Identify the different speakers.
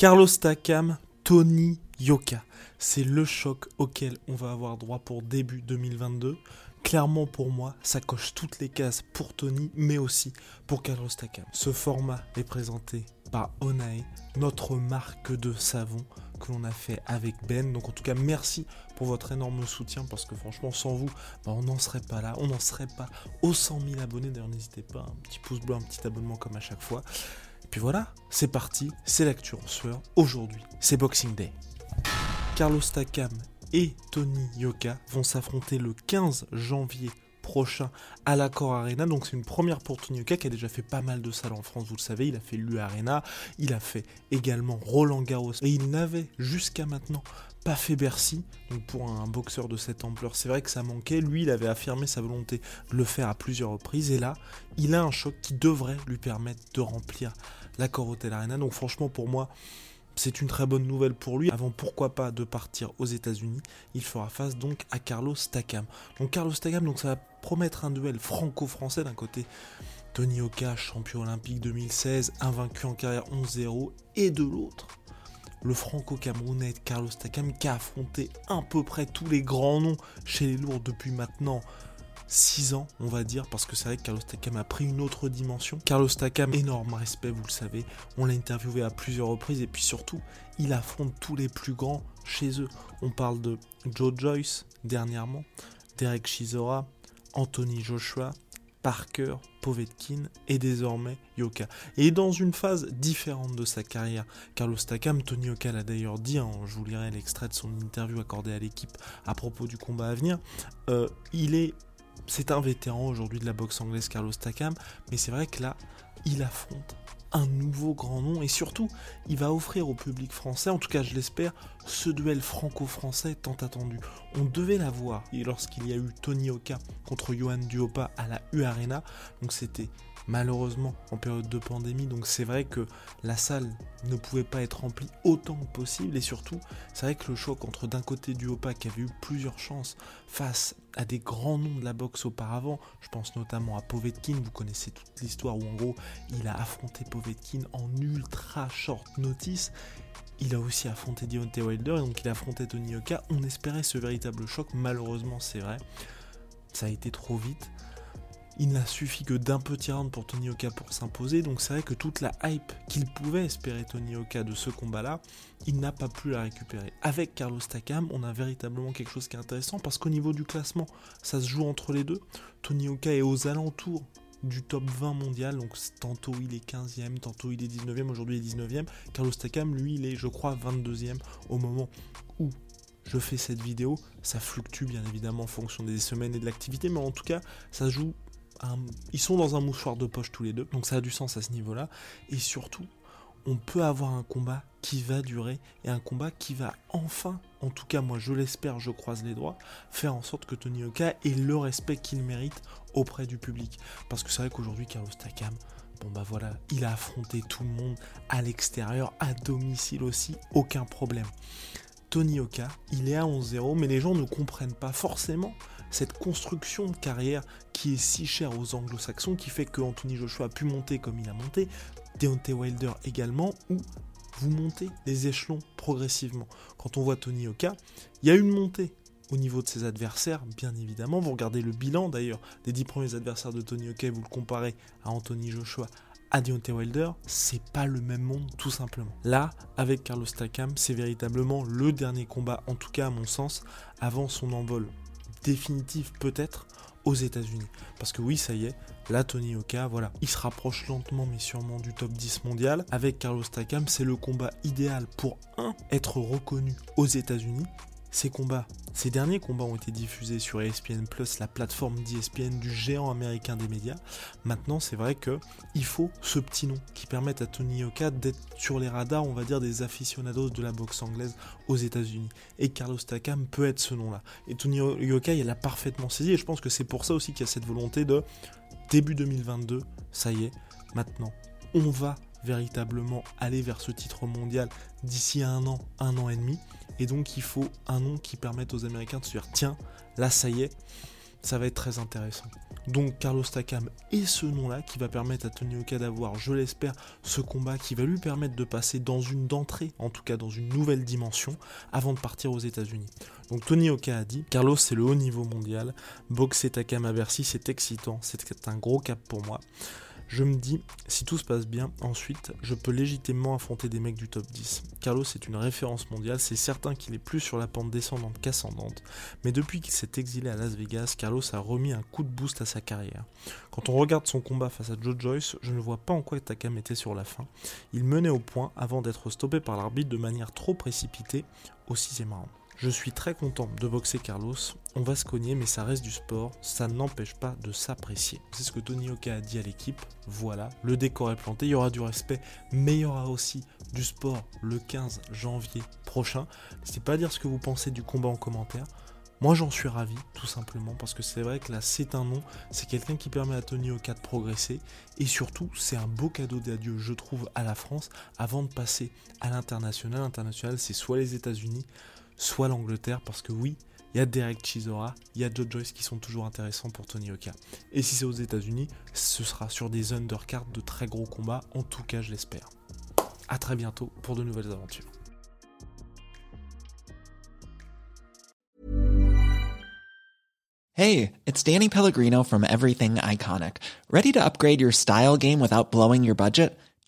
Speaker 1: Carlos Takam, Tony Yoka. C'est le choc auquel on va avoir droit pour début 2022. Clairement pour moi, ça coche toutes les cases pour Tony, mais aussi pour Carlos Takam. Ce format est présenté par Onae, notre marque de savon que l'on a fait avec Ben. Donc en tout cas, merci pour votre énorme soutien parce que franchement, sans vous, bah, on n'en serait pas là, on n'en serait pas aux 100 000 abonnés. D'ailleurs, n'hésitez pas, un petit pouce bleu, un petit abonnement comme à chaque fois. Puis voilà, c'est parti, c'est l'actu en. Aujourd'hui, c'est Boxing Day. Carlos Takam et Tony Yoka vont s'affronter le 15 janvier prochain à l'Accor Arena. Donc c'est une première pour Tony Yoka qui a déjà fait pas mal de salles en France, vous le savez. Il a fait l'U Arena, il a fait également Roland Garros et il n'avait jusqu'à maintenant pas fait Bercy. Donc pour un boxeur de cette ampleur, c'est vrai que ça manquait. Lui, il avait affirmé sa volonté de le faire à plusieurs reprises et là, il a un choc qui devrait lui permettre de remplir l'Accor Hotel Arena. Donc franchement pour moi, c'est une très bonne nouvelle pour lui. Avant, pourquoi pas, de partir aux États-Unis, il fera face donc à Carlos Takam. Donc Carlos Takam, donc ça va promettre un duel franco-français d'un côté. Tony Oka, champion olympique 2016, invaincu en carrière 11-0, et de l'autre, le franco-camerounais Carlos Takam qui a affronté à peu près tous les grands noms chez les lourds depuis maintenant 6 ans, on va dire, parce que c'est vrai que Carlos Takam a pris une autre dimension. Carlos Takam, énorme respect, vous le savez, on l'a interviewé à plusieurs reprises, et puis surtout, il affronte tous les plus grands chez eux. On parle de Joe Joyce dernièrement, Derek Chisora, Anthony Joshua, Parker, Povetkin et désormais Yoka. Et dans une phase différente de sa carrière, Carlos Takam, Tony Yoka l'a d'ailleurs dit, hein, je vous lirai l'extrait de son interview accordé à l'équipe à propos du combat à venir, euh, il est c'est un vétéran aujourd'hui de la boxe anglaise, Carlos Takam, mais c'est vrai que là, il affronte un nouveau grand nom et surtout, il va offrir au public français, en tout cas je l'espère, ce duel franco-français tant attendu. On devait l'avoir lorsqu'il y a eu Tony Oka contre Johan Duopa à la U Arena, donc c'était malheureusement en période de pandémie, donc c'est vrai que la salle ne pouvait pas être remplie autant que possible, et surtout, c'est vrai que le choc entre d'un côté du Opa qui avait eu plusieurs chances face à des grands noms de la boxe auparavant, je pense notamment à Povetkin, vous connaissez toute l'histoire où en gros il a affronté Povetkin en ultra short notice, il a aussi affronté Deontay Wilder, et donc il a affronté Tony Oka, on espérait ce véritable choc, malheureusement c'est vrai, ça a été trop vite, il n'a suffi que d'un petit round pour Tony Oka pour s'imposer, donc c'est vrai que toute la hype qu'il pouvait espérer Tony Oka de ce combat-là, il n'a pas pu la récupérer. Avec Carlos Takam, on a véritablement quelque chose qui est intéressant parce qu'au niveau du classement, ça se joue entre les deux. Tony Oka est aux alentours du top 20 mondial, donc tantôt il est 15e, tantôt il est 19e, aujourd'hui il est 19e. Carlos Takam, lui, il est, je crois, 22e au moment où je fais cette vidéo. Ça fluctue bien évidemment en fonction des semaines et de l'activité, mais en tout cas, ça se joue ils sont dans un mouchoir de poche tous les deux, donc ça a du sens à ce niveau-là. Et surtout, on peut avoir un combat qui va durer et un combat qui va enfin, en tout cas moi je l'espère, je croise les doigts, faire en sorte que Tony Oka ait le respect qu'il mérite auprès du public. Parce que c'est vrai qu'aujourd'hui Carlos Takam, bon bah voilà, il a affronté tout le monde à l'extérieur, à domicile aussi, aucun problème. Tony Oka, il est à 11-0, mais les gens ne comprennent pas forcément cette construction de carrière qui est si chère aux anglo-saxons, qui fait que Anthony Joshua a pu monter comme il a monté, Deontay Wilder également, où vous montez les échelons progressivement. Quand on voit Tony Oka, il y a une montée au niveau de ses adversaires, bien évidemment. Vous regardez le bilan d'ailleurs des 10 premiers adversaires de Tony Oka, vous le comparez à Anthony Joshua, à Deontay Wilder, c'est pas le même monde tout simplement. Là, avec Carlos Takam, c'est véritablement le dernier combat, en tout cas à mon sens, avant son envol définitif peut-être aux États-Unis. Parce que oui, ça y est, là, Tony Oka, voilà, il se rapproche lentement mais sûrement du top 10 mondial. Avec Carlos Takam, c'est le combat idéal pour un, être reconnu aux États-Unis, ces combats, ces derniers combats ont été diffusés sur ESPN Plus, la plateforme d'ESPN du géant américain des médias. Maintenant, c'est vrai que il faut ce petit nom qui permette à Tony Yoka d'être sur les radars, on va dire, des aficionados de la boxe anglaise aux États-Unis. Et Carlos Takam peut être ce nom-là. Et Tony Yoka, il l'a parfaitement saisi. Et je pense que c'est pour ça aussi qu'il y a cette volonté de début 2022, ça y est, maintenant, on va véritablement aller vers ce titre mondial d'ici un an, un an et demi. Et donc il faut un nom qui permette aux Américains de se dire tiens, là ça y est, ça va être très intéressant. Donc Carlos Takam est ce nom-là qui va permettre à Tony Oka d'avoir, je l'espère, ce combat qui va lui permettre de passer dans une d'entrée, en tout cas dans une nouvelle dimension, avant de partir aux États-Unis. Donc Tony Oka a dit, Carlos c'est le haut niveau mondial, boxer Takam à Bercy c'est excitant, c'est un gros cap pour moi. Je me dis, si tout se passe bien, ensuite, je peux légitimement affronter des mecs du top 10. Carlos est une référence mondiale, c'est certain qu'il est plus sur la pente descendante qu'ascendante, mais depuis qu'il s'est exilé à Las Vegas, Carlos a remis un coup de boost à sa carrière. Quand on regarde son combat face à Joe Joyce, je ne vois pas en quoi Takam était sur la fin. Il menait au point avant d'être stoppé par l'arbitre de manière trop précipitée au sixième round. Je suis très content de boxer Carlos. On va se cogner, mais ça reste du sport. Ça n'empêche pas de s'apprécier. C'est ce que Tony Oka a dit à l'équipe. Voilà, le décor est planté. Il y aura du respect, mais il y aura aussi du sport le 15 janvier prochain. N'hésitez pas à dire ce que vous pensez du combat en commentaire. Moi j'en suis ravi, tout simplement, parce que c'est vrai que là c'est un nom, c'est quelqu'un qui permet à Tony Oka de progresser, et surtout c'est un beau cadeau d'adieu, je trouve, à la France, avant de passer à l'international. L'international c'est soit les États-Unis, soit l'Angleterre, parce que oui, il y a Derek Chisora, il y a Joe Joyce qui sont toujours intéressants pour Tony Oka. Et si c'est aux États-Unis, ce sera sur des undercards de très gros combats, en tout cas je l'espère. A très bientôt pour de nouvelles aventures.
Speaker 2: Hey, it's Danny Pellegrino from Everything Iconic. Ready to upgrade your style game without blowing your budget?